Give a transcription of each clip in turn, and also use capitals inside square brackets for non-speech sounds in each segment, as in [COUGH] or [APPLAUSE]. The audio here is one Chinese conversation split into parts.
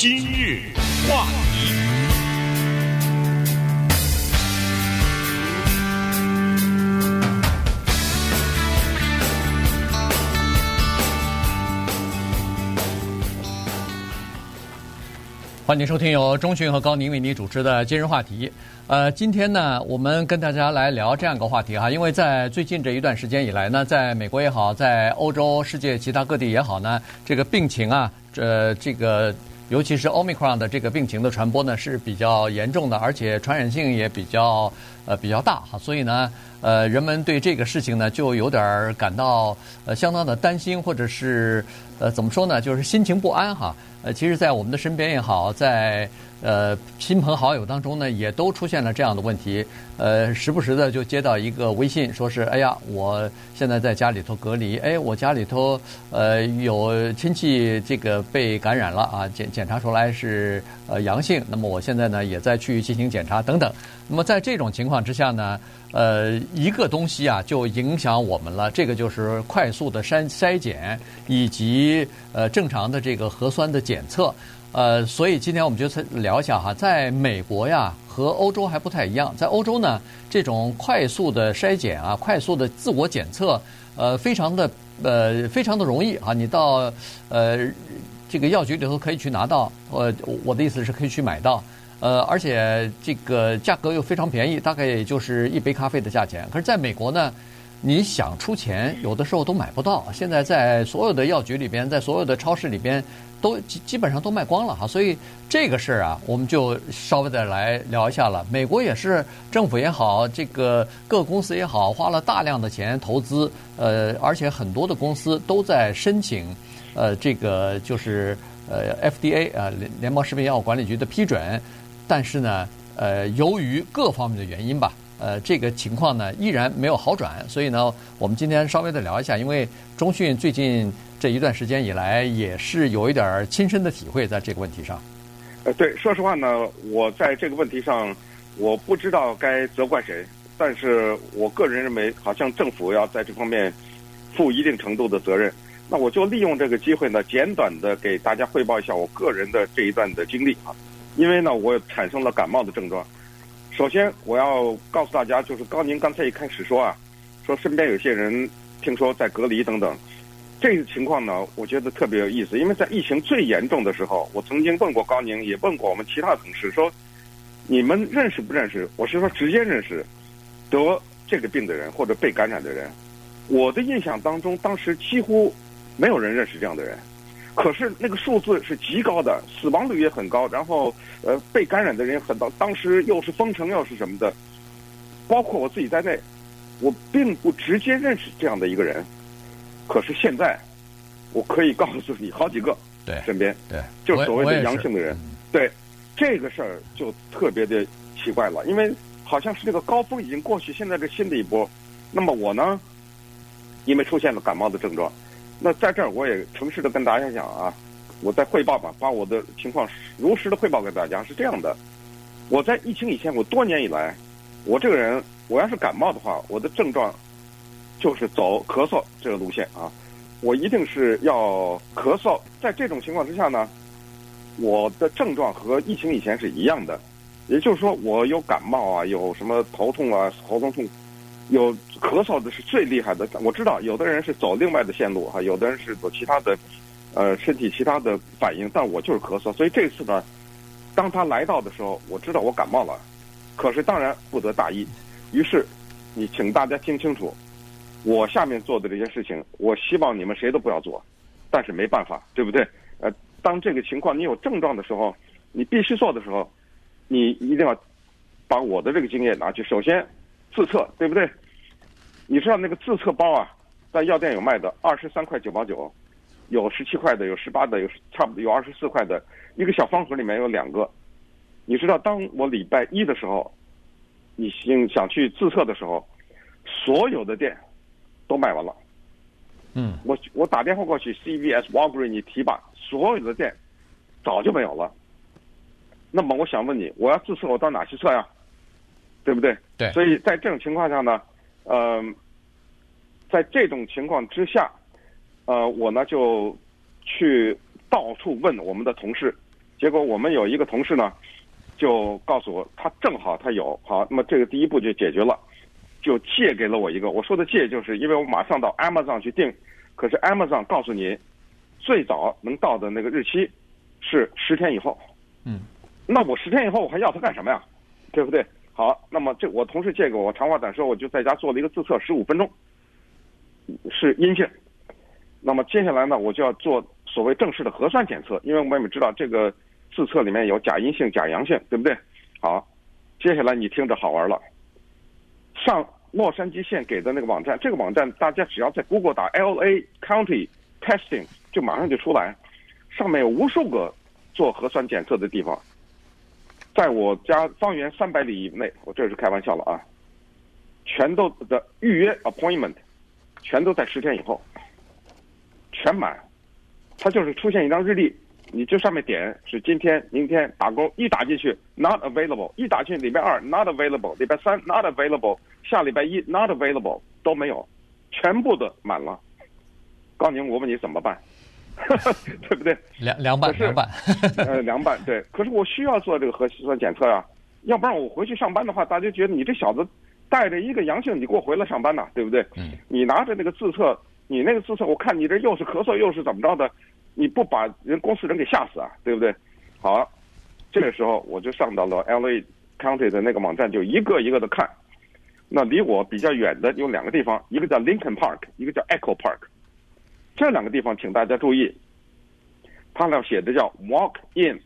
今日话题。欢迎收听由钟迅和高宁为你主持的今日话题。呃，今天呢，我们跟大家来聊这样一个话题哈，因为在最近这一段时间以来呢，在美国也好，在欧洲、世界其他各地也好呢，这个病情啊，呃，这个尤其是 Omicron 的这个病情的传播呢是比较严重的，而且传染性也比较呃比较大哈，所以呢，呃，人们对这个事情呢就有点感到呃相当的担心，或者是呃怎么说呢，就是心情不安哈。呃，其实，在我们的身边也好，在呃亲朋好友当中呢，也都出现了这样的问题。呃，时不时的就接到一个微信，说是：“哎呀，我现在在家里头隔离，哎，我家里头呃有亲戚这个被感染了啊，检检查出来是呃阳性，那么我现在呢也在去进行检查等等。那么在这种情况之下呢，呃，一个东西啊就影响我们了，这个就是快速的筛筛检以及呃正常的这个核酸的检测。呃，所以今天我们就聊一下哈，在美国呀和欧洲还不太一样，在欧洲呢，这种快速的筛检啊，快速的自我检测，呃，非常的呃非常的容易啊，你到呃这个药局里头可以去拿到，呃，我的意思是可以去买到，呃，而且这个价格又非常便宜，大概也就是一杯咖啡的价钱。可是在美国呢，你想出钱，有的时候都买不到。现在在所有的药局里边，在所有的超市里边。都基基本上都卖光了哈，所以这个事儿啊，我们就稍微的来聊一下了。美国也是政府也好，这个各公司也好，花了大量的钱投资，呃，而且很多的公司都在申请，呃，这个就是呃 FDA 啊，联联邦食品药物管理局的批准，但是呢，呃，由于各方面的原因吧，呃，这个情况呢依然没有好转，所以呢，我们今天稍微的聊一下，因为中讯最近。这一段时间以来，也是有一点儿亲身的体会，在这个问题上。呃，对，说实话呢，我在这个问题上，我不知道该责怪谁，但是我个人认为，好像政府要在这方面负一定程度的责任。那我就利用这个机会呢，简短的给大家汇报一下我个人的这一段的经历啊。因为呢，我产生了感冒的症状。首先，我要告诉大家，就是高宁刚才一开始说啊，说身边有些人听说在隔离等等。这个情况呢，我觉得特别有意思，因为在疫情最严重的时候，我曾经问过高宁，也问过我们其他同事，说你们认识不认识？我是说直接认识得这个病的人或者被感染的人。我的印象当中，当时几乎没有人认识这样的人，可是那个数字是极高的，死亡率也很高，然后呃被感染的人很多，当时又是封城又是什么的，包括我自己在内，我并不直接认识这样的一个人。可是现在，我可以告诉你好几个，对，身边对，就所谓的阳性的人，对，这个事儿就特别的奇怪了，因为好像是这个高峰已经过去，现在这新的一波。那么我呢，因为出现了感冒的症状，那在这儿我也诚实的跟大家讲啊，我在汇报吧，把我的情况如实的汇报给大家。是这样的，我在疫情以前，我多年以来，我这个人，我要是感冒的话，我的症状。就是走咳嗽这个路线啊，我一定是要咳嗽。在这种情况之下呢，我的症状和疫情以前是一样的，也就是说，我有感冒啊，有什么头痛啊、喉咙痛，有咳嗽的是最厉害的。我知道有的人是走另外的线路哈，有的人是走其他的，呃，身体其他的反应，但我就是咳嗽。所以这次呢，当他来到的时候，我知道我感冒了，可是当然不得大意。于是，你请大家听清楚。我下面做的这些事情，我希望你们谁都不要做，但是没办法，对不对？呃，当这个情况你有症状的时候，你必须做的时候，你一定要把我的这个经验拿去。首先，自测，对不对？你知道那个自测包啊，在药店有卖的，二十三块九毛九，有十七块的，有十八的，有差不多有二十四块的，一个小方盒里面有两个。你知道，当我礼拜一的时候，你想想去自测的时候，所有的店。都卖完了，嗯，我我打电话过去，CVS、Walgreens 你提吧，所有的店早就没有了。那么我想问你，我要自测，我到哪去测呀？对不对？对。所以在这种情况下呢，呃，在这种情况之下，呃，我呢就去到处问我们的同事，结果我们有一个同事呢，就告诉我，他正好他有好，那么这个第一步就解决了，就借给了我一个。我说的借就是因为我马上到 Amazon 去订，可是 Amazon 告诉你，最早能到的那个日期是十天以后。嗯，那我十天以后我还要它干什么呀？对不对？好，那么这我同事借给我长话短说，我就在家做了一个自测，十五分钟是阴性。那么接下来呢，我就要做所谓正式的核酸检测，因为我们也知道这个。自测里面有假阴性、假阳性，对不对？好，接下来你听着好玩了。上洛杉矶县给的那个网站，这个网站大家只要在 Google 打 LA County Testing，就马上就出来。上面有无数个做核酸检测的地方，在我家方圆三百里以内，我这是开玩笑了啊，全都的预约 appointment，全都在十天以后，全满。它就是出现一张日历。你这上面点是今天、明天打勾，一打进去 not available，一打进去礼拜二 not available，礼拜三 not available，下礼拜一 not available 都没有，全部的满了。高宁，我问你怎么办？[LAUGHS] 对不对？凉凉拌，凉拌。[LAUGHS] 呃，凉拌对。可是我需要做这个核酸检测啊，要不然我回去上班的话，大家觉得你这小子带着一个阳性，你给我回来上班呐，对不对？嗯。你拿着那个自测，你那个自测，我看你这又是咳嗽又是怎么着的。你不把人公司人给吓死啊，对不对？好，这个时候我就上到了 LA County 的那个网站，就一个一个的看。那离我比较远的有两个地方，一个叫 Lincoln Park，一个叫 Echo Park。这两个地方请大家注意，它那写的叫 Walk In，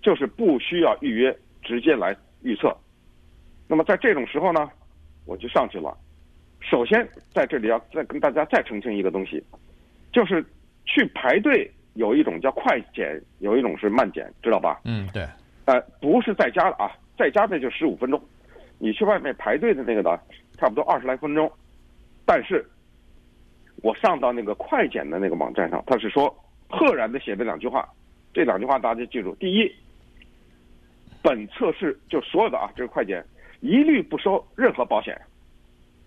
就是不需要预约，直接来预测。那么在这种时候呢，我就上去了。首先在这里要再跟大家再澄清一个东西，就是。去排队有一种叫快检，有一种是慢检，知道吧？嗯，对。呃，不是在家的啊，在家的就十五分钟，你去外面排队的那个呢，差不多二十来分钟。但是，我上到那个快检的那个网站上，他是说，赫然的写了两句话，这两句话大家记住：第一，本测试就所有的啊，这个快检一律不收任何保险。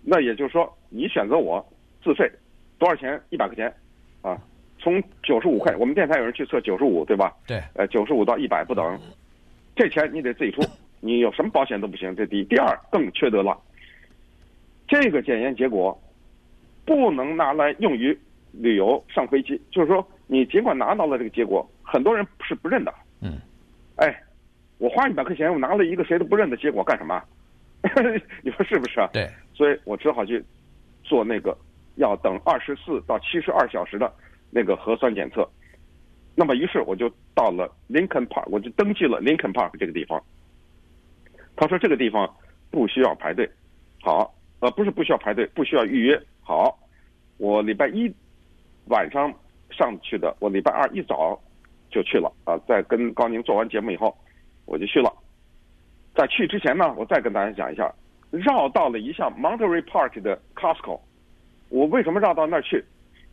那也就是说，你选择我自费多少钱？一百块钱啊。从九十五块，我们电台有人去测九十五，对吧？对。呃，九十五到一百不等，这钱你得自己出，你有什么保险都不行。这第一，第二更缺德了。这个检验结果不能拿来用于旅游上飞机，就是说，你尽管拿到了这个结果，很多人是不认的。嗯。哎，我花一百块钱，我拿了一个谁都不认的结果干什么？[LAUGHS] 你说是不是啊？对。所以我只好去做那个要等二十四到七十二小时的。那个核酸检测，那么于是我就到了 Lincoln Park，我就登记了 Lincoln Park 这个地方。他说这个地方不需要排队，好，呃，不是不需要排队，不需要预约。好，我礼拜一晚上上去的，我礼拜二一早就去了啊。在跟高宁做完节目以后，我就去了。在去之前呢，我再跟大家讲一下，绕到了一下 Monterey Park 的 Costco。我为什么绕到那儿去？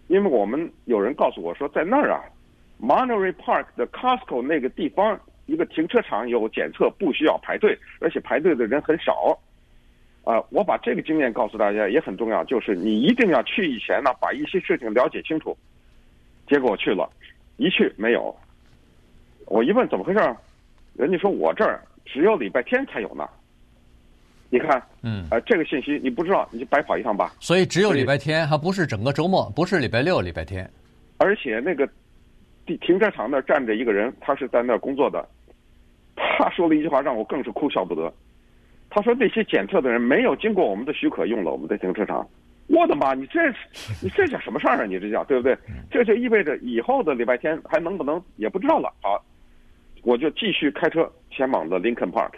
因为我们有人告诉我说，在那儿啊，Monterey Park 的 Costco 那个地方，一个停车场有检测，不需要排队，而且排队的人很少。啊，我把这个经验告诉大家也很重要，就是你一定要去以前呢，把一些事情了解清楚。结果我去了，一去没有。我一问怎么回事，人家说我这儿只有礼拜天才有呢。你看，嗯，呃，这个信息你不知道，你就白跑一趟吧。所以只有礼拜天，还不是整个周末，不是礼拜六、礼拜天。而且那个地停车场那儿站着一个人，他是在那儿工作的。他说了一句话，让我更是哭笑不得。他说那些检测的人没有经过我们的许可用了我们的停车场。我的妈！你这你这叫什么事儿啊？你这叫对不对？这就意味着以后的礼拜天还能不能也不知道了。好，我就继续开车前往了林肯 Park。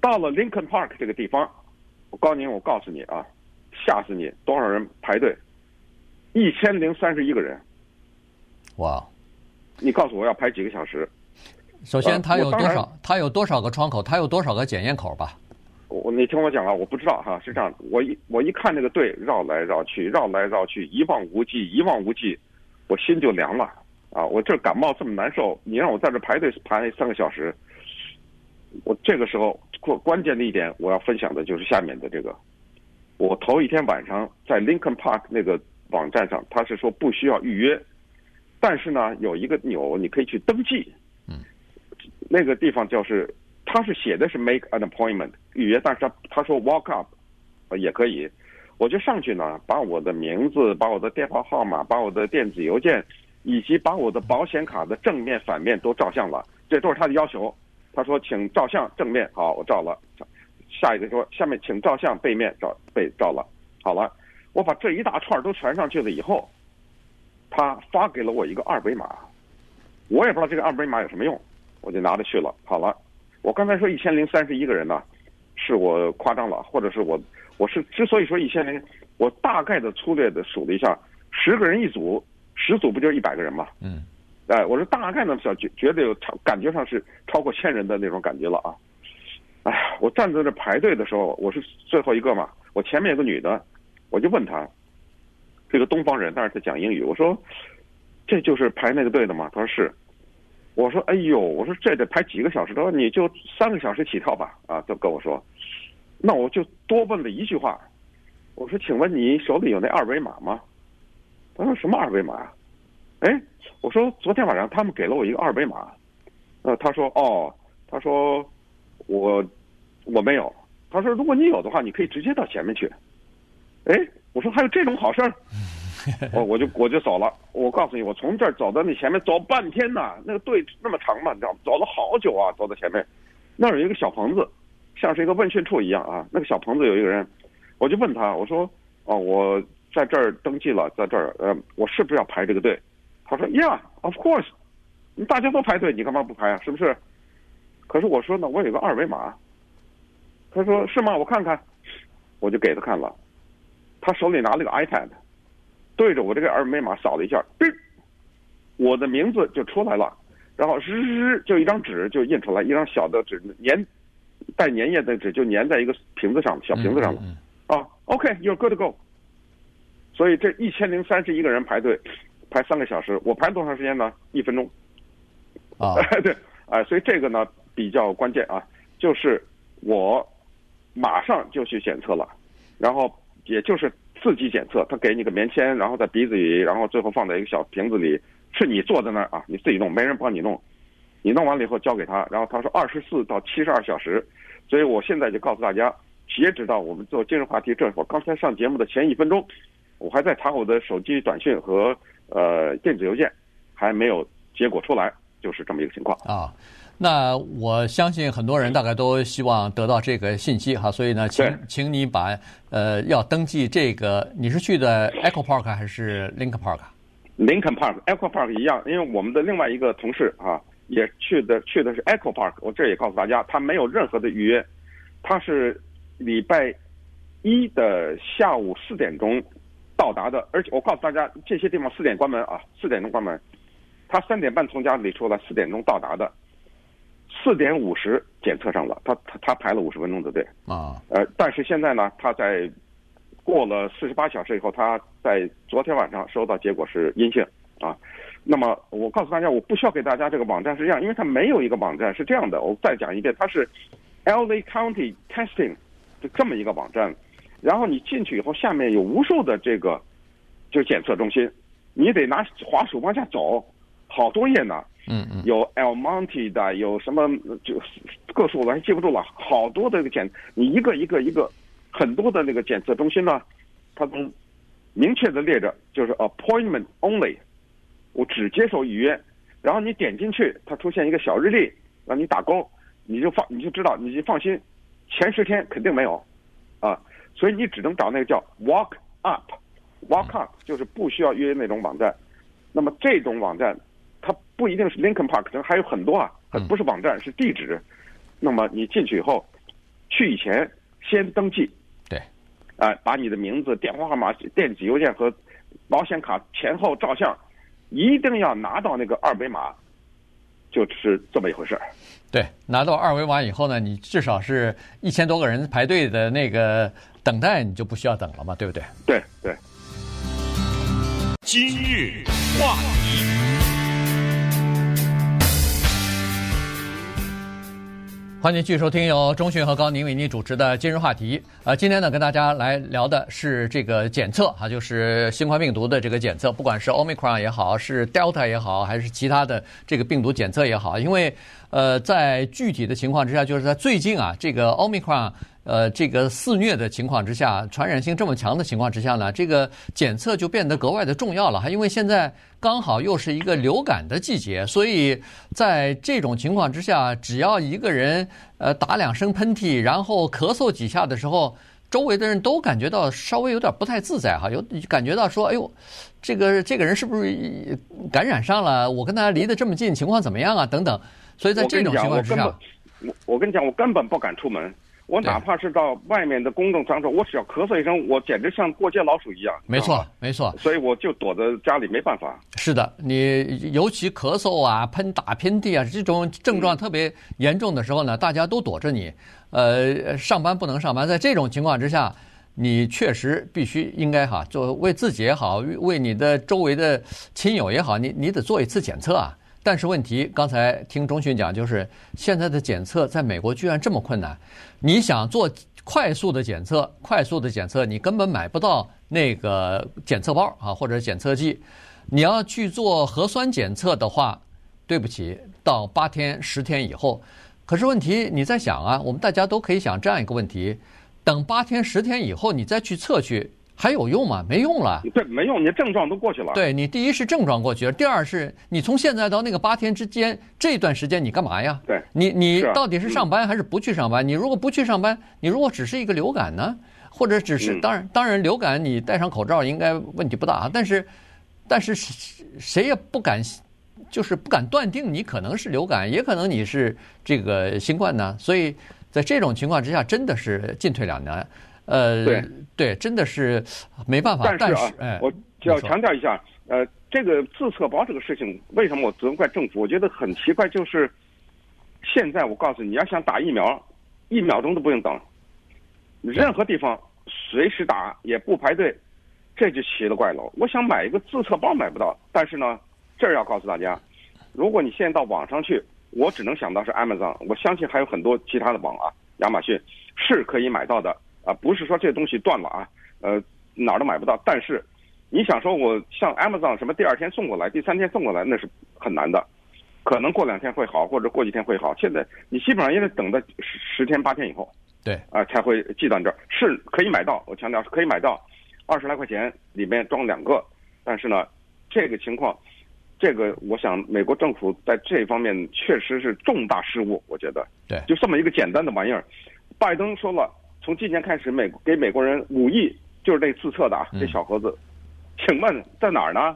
到了 Lincoln Park 这个地方，我告诉您，我告诉你啊，吓死你！多少人排队？一千零三十一个人。哇！你告诉我要排几个小时？首先，它有多少？它有多少个窗口？它有多少个检验口吧？我你听我讲啊，我不知道哈，是这样的。我一我一看那个队绕来绕去，绕来绕去，一望无际，一望无际，我心就凉了啊！我这感冒这么难受，你让我在这排队排三个小时。我这个时候关关键的一点，我要分享的就是下面的这个。我头一天晚上在 Lincoln Park 那个网站上，他是说不需要预约，但是呢有一个钮你可以去登记，嗯那个地方就是他是写的是 make an appointment 预约，但是他他说 walk up，也可以。我就上去呢，把我的名字、把我的电话号码、把我的电子邮件，以及把我的保险卡的正面、反面都照相了，这都是他的要求。他说，请照相正面，好，我照了。下一个说，下面请照相背面，照背照了，好了。我把这一大串都传上去了以后，他发给了我一个二维码，我也不知道这个二维码有什么用，我就拿着去了。好了，我刚才说一千零三十一个人呢，是我夸张了，或者是我。我是之所以说一千人，我大概的粗略的数了一下，十个人一组，十组不就是一百个人吗？嗯，哎，我是大概的小觉觉得有超感觉上是超过千人的那种感觉了啊！哎呀，我站在这排队的时候，我是最后一个嘛，我前面有个女的，我就问她，这个东方人，但是她讲英语，我说这就是排那个队的吗？她说是，我说哎呦，我说这得排几个小时？他说你就三个小时起跳吧，啊，就跟我说。那我就多问了一句话，我说：“请问你手里有那二维码吗？”他说：“什么二维码？”哎，我说：“昨天晚上他们给了我一个二维码。”呃，他说：“哦，他说我我没有。”他说：“如果你有的话，你可以直接到前面去。”哎，我说：“还有这种好事儿？”我我就我就走了。我告诉你，我从这儿走到那前面走半天呢，那个队那么长嘛，你知道？走了好久啊，走到前面，那儿有一个小棚子。像是一个问讯处一样啊，那个小棚子有一个人，我就问他，我说：“哦，我在这儿登记了，在这儿，呃，我是不是要排这个队？”他说：“Yeah，of course，大家都排队，你干嘛不排啊？是不是？”可是我说呢，我有个二维码。他说：“是吗？我看看。”我就给他看了，他手里拿了个 iPad，对着我这个二维码扫了一下，哔，我的名字就出来了，然后日日就一张纸就印出来，一张小的纸粘。带粘液的纸就粘在一个瓶子上，小瓶子上了。嗯嗯、啊，OK，you're、okay, good to go。所以这一千零三十一个人排队，排三个小时，我排多长时间呢？一分钟。啊，[LAUGHS] 对，啊、呃，所以这个呢比较关键啊，就是我马上就去检测了，然后也就是自己检测，他给你个棉签，然后在鼻子里，然后最后放在一个小瓶子里，是你坐在那儿啊，你自己弄，没人帮你弄。你弄完了以后交给他，然后他说二十四到七十二小时，所以我现在就告诉大家，截止到我们做今日话题这会儿，刚才上节目的前一分钟，我还在查我的手机短信和呃电子邮件，还没有结果出来，就是这么一个情况啊。那我相信很多人大概都希望得到这个信息哈，所以呢，请请你把呃要登记这个，你是去的 Echo Park 还是 Lincoln Park？Lincoln Park，Echo Park 一样，因为我们的另外一个同事啊。也去的去的是 Echo Park，我这也告诉大家，他没有任何的预约，他是礼拜一的下午四点钟到达的，而且我告诉大家，这些地方四点关门啊，四点钟关门，他三点半从家里出来，四点钟到达的，四点五十检测上了，他他他排了五十分钟的队啊，呃，但是现在呢，他在过了四十八小时以后，他在昨天晚上收到结果是阴性啊。那么我告诉大家，我不需要给大家这个网站是这样，因为它没有一个网站是这样的。我再讲一遍，它是 LA County Testing 就这么一个网站。然后你进去以后，下面有无数的这个就是检测中心，你得拿滑鼠往下走，好多页呢。嗯嗯。有 El Monte 的，有什么就个数我还记不住了，好多的检，你一个一个一个很多的那个检测中心呢，它都明确的列着，就是 Appointment Only。我只接受预约，然后你点进去，它出现一个小日历，让你打勾，你就放，你就知道，你就放心，前十天肯定没有，啊，所以你只能找那个叫 Walk Up，Walk Up 就是不需要预约那种网站。那么这种网站，它不一定是 Lincoln Park，可能还有很多啊，不是网站，是地址。那么你进去以后，去以前先登记，对，啊，把你的名字、电话号码、电子邮件和保险卡前后照相。一定要拿到那个二维码，就是这么一回事儿。对，拿到二维码以后呢，你至少是一千多个人排队的那个等待，你就不需要等了嘛，对不对？对对。今日话题。欢迎继续收听由中讯和高宁为您主持的今日话题。呃，今天呢，跟大家来聊的是这个检测啊，就是新冠病毒的这个检测，不管是 Omicron 也好，是 Delta 也好，还是其他的这个病毒检测也好，因为呃，在具体的情况之下，就是在最近啊，这个 Omicron。呃，这个肆虐的情况之下，传染性这么强的情况之下呢，这个检测就变得格外的重要了哈。因为现在刚好又是一个流感的季节，所以在这种情况之下，只要一个人呃打两声喷嚏，然后咳嗽几下的时候，周围的人都感觉到稍微有点不太自在哈，有感觉到说，哎呦，这个这个人是不是感染上了？我跟他离得这么近，情况怎么样啊？等等。所以在这种情况之下，我我跟你讲，我根本不敢出门。我哪怕是到外面的公众场所，我只要咳嗽一声，我简直像过街老鼠一样。没错，没错。所以我就躲在家里，没办法。是的，你尤其咳嗽啊、喷打喷嚏啊这种症状特别严重的时候呢，大家都躲着你。呃，上班不能上班，在这种情况之下，你确实必须应该哈，就为自己也好，为你的周围的亲友也好，你你得做一次检测啊。但是问题，刚才听中讯讲，就是现在的检测在美国居然这么困难。你想做快速的检测，快速的检测，你根本买不到那个检测包啊，或者检测剂。你要去做核酸检测的话，对不起，到八天、十天以后。可是问题你在想啊，我们大家都可以想这样一个问题：等八天、十天以后，你再去测去。还有用吗？没用了。对，没用。你的症状都过去了。对，你第一是症状过去了，第二是你从现在到那个八天之间这段时间你干嘛呀？对，你你到底是上班还是不去上班？你如果不去上班，你如果只是一个流感呢，或者只是当然当然流感你戴上口罩应该问题不大，但是但是谁也不敢就是不敢断定你可能是流感，也可能你是这个新冠呢。所以在这种情况之下，真的是进退两难。呃，对对，真的是没办法。但是啊，哎、我就要强调一下，呃，这个自测包这个事情，为什么我责怪政府？我觉得很奇怪，就是现在我告诉你，你要想打疫苗，一秒钟都不用等，任何地方随时打也不排队，这就奇了怪了。我想买一个自测包买不到，但是呢，这儿要告诉大家，如果你现在到网上去，我只能想到是 Amazon，我相信还有很多其他的网啊，亚马逊是可以买到的。啊，不是说这东西断了啊，呃，哪儿都买不到。但是，你想说我像 Amazon 什么第二天送过来，第三天送过来，那是很难的，可能过两天会好，或者过几天会好。现在你基本上也得等到十十天八天以后，对，啊才会寄到你这儿。是可以买到，我强调是可以买到，二十来块钱里面装两个。但是呢，这个情况，这个我想美国政府在这方面确实是重大失误，我觉得。对，就这么一个简单的玩意儿，拜登说了。从今年开始，美给美国人五亿，就是这自测的啊，这小盒子，请问在哪儿呢？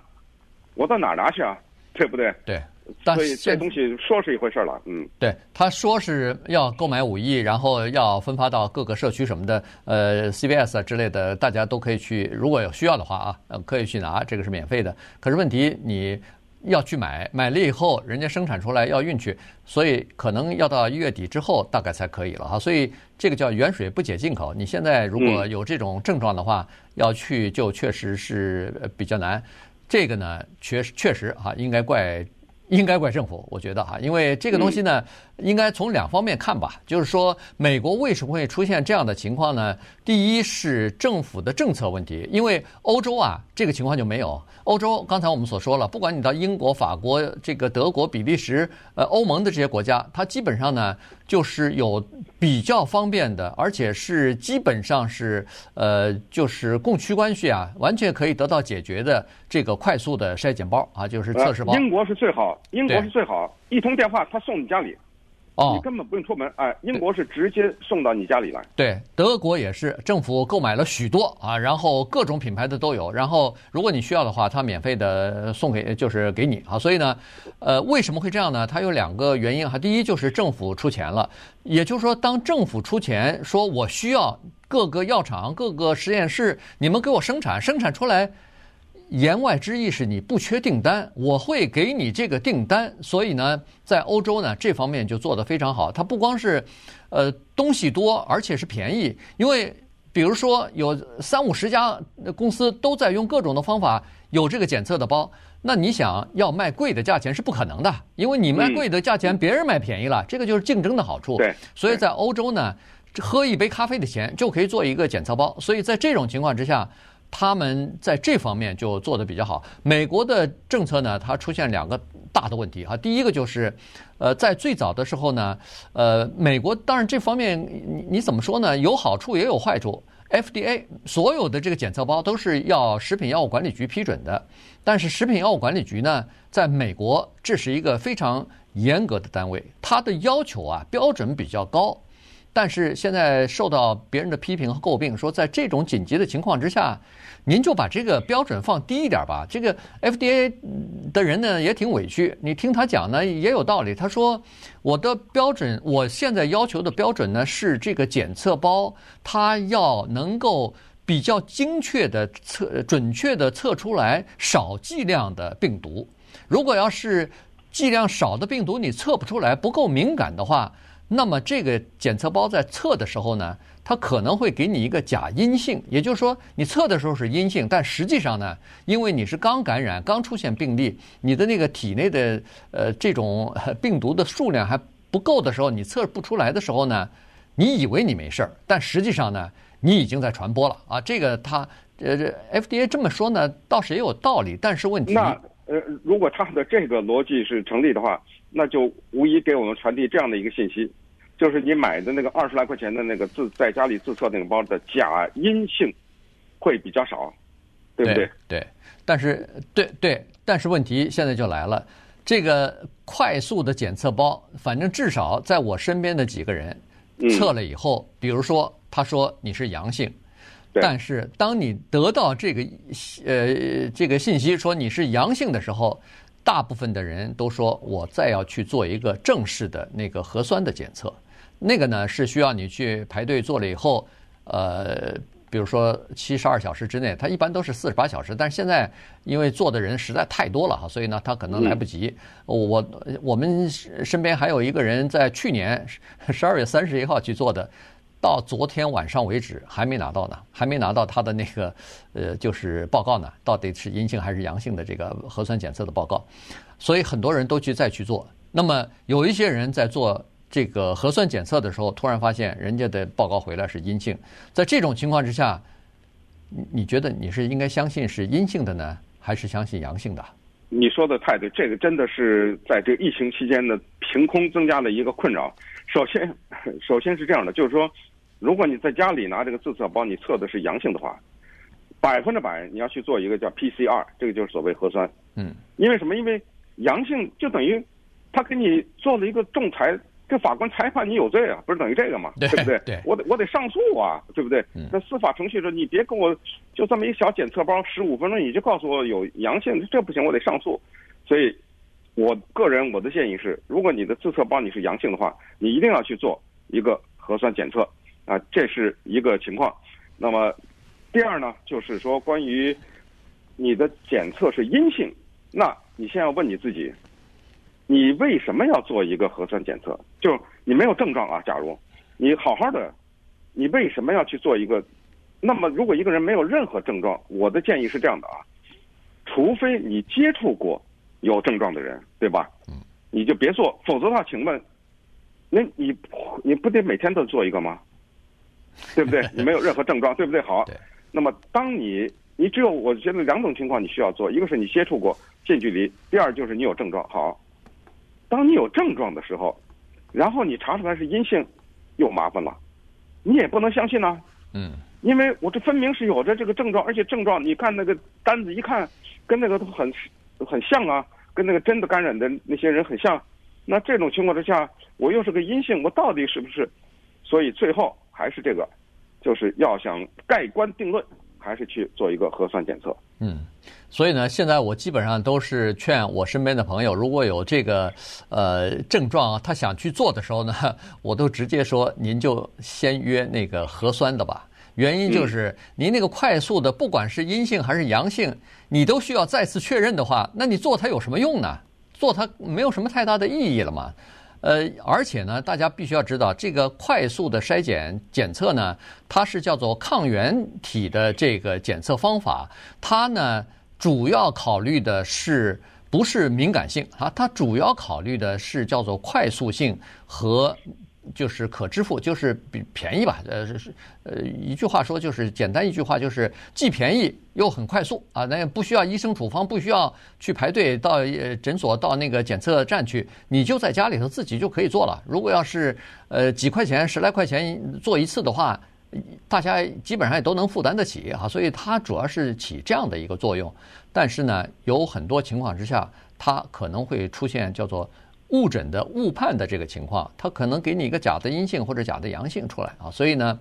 我到哪儿拿去啊？对不对？对，所以这东西说是一回事了，嗯。对，他说是要购买五亿，然后要分发到各个社区什么的，呃，CVS 啊之类的，大家都可以去，如果有需要的话啊，呃，可以去拿，这个是免费的。可是问题你。要去买，买了以后人家生产出来要运去，所以可能要到一月底之后大概才可以了哈。所以这个叫远水不解近口。你现在如果有这种症状的话，要去就确实是比较难。这个呢，确确实哈，应该怪。应该怪政府，我觉得哈，因为这个东西呢，应该从两方面看吧。就是说，美国为什么会出现这样的情况呢？第一是政府的政策问题，因为欧洲啊，这个情况就没有。欧洲刚才我们所说了，不管你到英国、法国、这个德国、比利时、呃欧盟的这些国家，它基本上呢就是有比较方便的，而且是基本上是呃就是供需关系啊，完全可以得到解决的这个快速的筛检包啊，就是测试包。英国是最好，英国是最好，一通电话他送你家里。哦，你根本不用出门，哎，英国是直接送到你家里来。对，德国也是，政府购买了许多啊，然后各种品牌的都有，然后如果你需要的话，他免费的送给，就是给你啊。所以呢，呃，为什么会这样呢？它有两个原因哈。第一就是政府出钱了，也就是说，当政府出钱，说我需要各个药厂、各个实验室，你们给我生产，生产出来。言外之意是你不缺订单，我会给你这个订单。所以呢，在欧洲呢，这方面就做得非常好。它不光是，呃，东西多，而且是便宜。因为比如说有三五十家公司都在用各种的方法有这个检测的包，那你想要卖贵的价钱是不可能的，因为你卖贵的价钱，别人卖便宜了，这个就是竞争的好处。对，所以在欧洲呢，喝一杯咖啡的钱就可以做一个检测包，所以在这种情况之下。他们在这方面就做得比较好。美国的政策呢，它出现两个大的问题啊。第一个就是，呃，在最早的时候呢，呃，美国当然这方面你你怎么说呢？有好处也有坏处。FDA 所有的这个检测包都是要食品药物管理局批准的，但是食品药物管理局呢，在美国这是一个非常严格的单位，它的要求啊标准比较高。但是现在受到别人的批评和诟病，说在这种紧急的情况之下，您就把这个标准放低一点吧。这个 FDA 的人呢也挺委屈，你听他讲呢也有道理。他说我的标准，我现在要求的标准呢是这个检测包，它要能够比较精确的测、准确的测出来少剂量的病毒。如果要是剂量少的病毒你测不出来，不够敏感的话。那么这个检测包在测的时候呢，它可能会给你一个假阴性，也就是说你测的时候是阴性，但实际上呢，因为你是刚感染、刚出现病例，你的那个体内的呃这种病毒的数量还不够的时候，你测不出来的时候呢，你以为你没事儿，但实际上呢，你已经在传播了啊。这个他呃这 FDA 这么说呢，倒是也有道理，但是问题那呃，如果他的这个逻辑是成立的话。那就无疑给我们传递这样的一个信息，就是你买的那个二十来块钱的那个自在家里自测那个包的假阴性会比较少，对不对？对，对，但是对对，但是问题现在就来了，这个快速的检测包，反正至少在我身边的几个人测了以后，比如说他说你是阳性，但是当你得到这个呃这个信息说你是阳性的时候。大部分的人都说，我再要去做一个正式的那个核酸的检测，那个呢是需要你去排队做了以后，呃，比如说七十二小时之内，它一般都是四十八小时，但是现在因为做的人实在太多了哈，所以呢，他可能来不及。我我们身边还有一个人在去年 [LAUGHS] 十二月三十一号去做的。到昨天晚上为止还没拿到呢，还没拿到他的那个呃，就是报告呢，到底是阴性还是阳性的这个核酸检测的报告，所以很多人都去再去做。那么有一些人在做这个核酸检测的时候，突然发现人家的报告回来是阴性。在这种情况之下，你你觉得你是应该相信是阴性的呢，还是相信阳性的？你说的太对，这个真的是在这个疫情期间的，凭空增加了一个困扰。首先，首先是这样的，就是说。如果你在家里拿这个自测包，你测的是阳性的话，百分之百你要去做一个叫 PCR，这个就是所谓核酸。嗯，因为什么？因为阳性就等于他给你做了一个仲裁，这法官裁判你有罪啊，不是等于这个吗？对不对？对，我得我得上诉啊，对不对？那司法程序说你别跟我就这么一个小检测包，十五分钟你就告诉我有阳性，这不行，我得上诉。所以，我个人我的建议是，如果你的自测包你是阳性的话，你一定要去做一个核酸检测。啊，这是一个情况。那么，第二呢，就是说关于你的检测是阴性，那你先要问你自己，你为什么要做一个核酸检测？就你没有症状啊，假如你好好的，你为什么要去做一个？那么，如果一个人没有任何症状，我的建议是这样的啊，除非你接触过有症状的人，对吧？你就别做，否则的话，请问，那你你不得每天都做一个吗？对不对？[LAUGHS] 你没有任何症状，对不对？好，那么当你你只有我觉得两种情况你需要做，一个是你接触过近距离，第二就是你有症状。好，当你有症状的时候，然后你查出来是阴性，又麻烦了，你也不能相信呢。嗯，因为我这分明是有着这个症状，而且症状你看那个单子一看，跟那个都很很像啊，跟那个真的感染的那些人很像。那这种情况之下，我又是个阴性，我到底是不是？所以最后。还是这个，就是要想盖棺定论，还是去做一个核酸检测。嗯，所以呢，现在我基本上都是劝我身边的朋友，如果有这个呃症状，他想去做的时候呢，[LAUGHS] 我都直接说，您就先约那个核酸的吧。原因就是您那个快速的，不管是阴性还是阳性，你都需要再次确认的话，那你做它有什么用呢？做它没有什么太大的意义了嘛。呃，而且呢，大家必须要知道，这个快速的筛检检测呢，它是叫做抗原体的这个检测方法，它呢主要考虑的是不是敏感性啊？它主要考虑的是叫做快速性和。就是可支付，就是比便宜吧，呃是呃一句话说就是简单一句话就是既便宜又很快速啊，那也不需要医生处方，不需要去排队到诊所到那个检测站去，你就在家里头自己就可以做了。如果要是呃几块钱十来块钱做一次的话，大家基本上也都能负担得起啊，所以它主要是起这样的一个作用。但是呢，有很多情况之下，它可能会出现叫做。误诊的误判的这个情况，他可能给你一个假的阴性或者假的阳性出来啊，所以呢，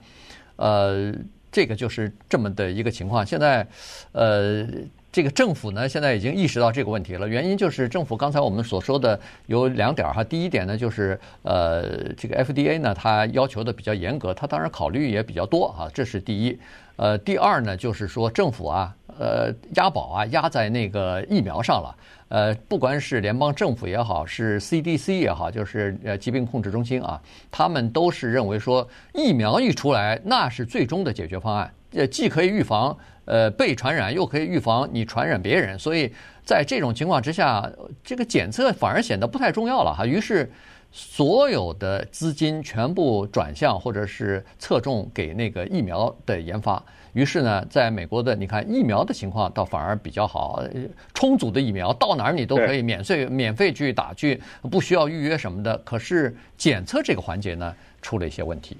呃，这个就是这么的一个情况。现在，呃，这个政府呢，现在已经意识到这个问题了。原因就是政府刚才我们所说的有两点哈。第一点呢，就是呃，这个 FDA 呢，它要求的比较严格，它当然考虑也比较多啊，这是第一。呃，第二呢，就是说政府啊，呃，押宝啊，押在那个疫苗上了。呃，不管是联邦政府也好，是 CDC 也好，就是呃疾病控制中心啊，他们都是认为说疫苗一出来，那是最终的解决方案，呃，既可以预防呃被传染，又可以预防你传染别人，所以在这种情况之下，这个检测反而显得不太重要了哈。于是所有的资金全部转向或者是侧重给那个疫苗的研发。于是呢，在美国的你看疫苗的情况倒反而比较好，充足的疫苗到哪儿你都可以免费免费去打去，不需要预约什么的。可是检测这个环节呢，出了一些问题。